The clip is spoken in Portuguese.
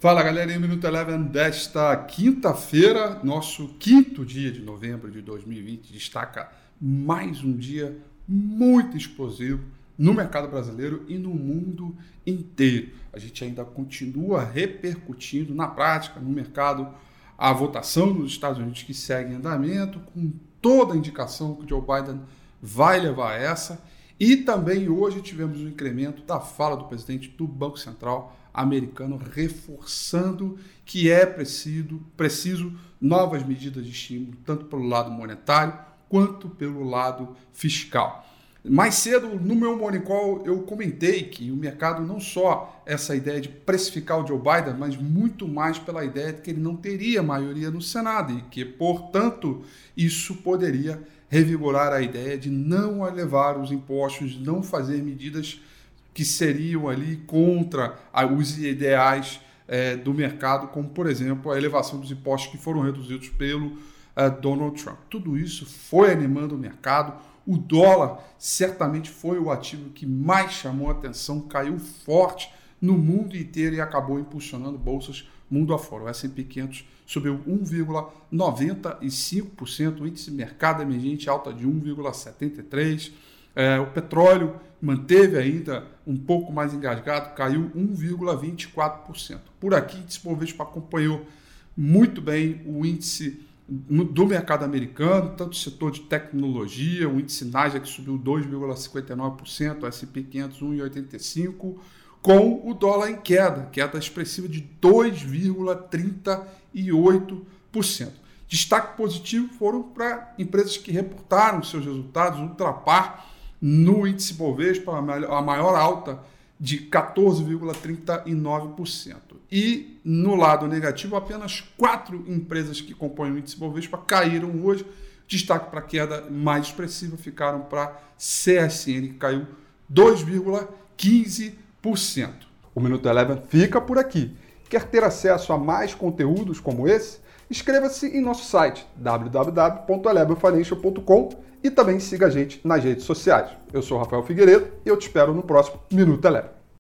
Fala galera, em Minuto Eleven desta quinta-feira, nosso quinto dia de novembro de 2020, destaca mais um dia muito explosivo no mercado brasileiro e no mundo inteiro. A gente ainda continua repercutindo na prática, no mercado, a votação nos Estados Unidos que segue em andamento, com toda a indicação que o Joe Biden vai levar essa. E também hoje tivemos um incremento da fala do presidente do Banco Central americano, reforçando que é preciso, preciso novas medidas de estímulo, tanto pelo lado monetário quanto pelo lado fiscal. Mais cedo, no meu Morning Call, eu comentei que o mercado não só essa ideia de precificar o Joe Biden, mas muito mais pela ideia de que ele não teria maioria no Senado e que, portanto, isso poderia revigorar a ideia de não elevar os impostos, de não fazer medidas que seriam ali contra os ideais é, do mercado, como, por exemplo, a elevação dos impostos que foram reduzidos pelo é, Donald Trump. Tudo isso foi animando o mercado o dólar certamente foi o ativo que mais chamou atenção, caiu forte no mundo inteiro e acabou impulsionando bolsas mundo afora. O S&P 500 subiu 1,95%, o índice mercado emergente alta de 1,73%. É, o petróleo manteve ainda um pouco mais engasgado, caiu 1,24%. Por aqui, o Bovespa acompanhou muito bem o índice do mercado americano, tanto o setor de tecnologia, o índice Nasdaq subiu 2,59%, o S&P 500 1,85%, com o dólar em queda, queda expressiva de 2,38%. Destaque positivo foram para empresas que reportaram seus resultados, Ultrapar no índice Bovespa, a maior alta de 14,39%. E no lado negativo, apenas quatro empresas que compõem o índice Bovespa caíram hoje. Destaque para a queda mais expressiva ficaram para CSN, que caiu 2,15%. O Minuto Eleven fica por aqui. Quer ter acesso a mais conteúdos como esse? Inscreva-se em nosso site www.elevenfinancial.com e também siga a gente nas redes sociais. Eu sou Rafael Figueiredo e eu te espero no próximo Minuto Eleven.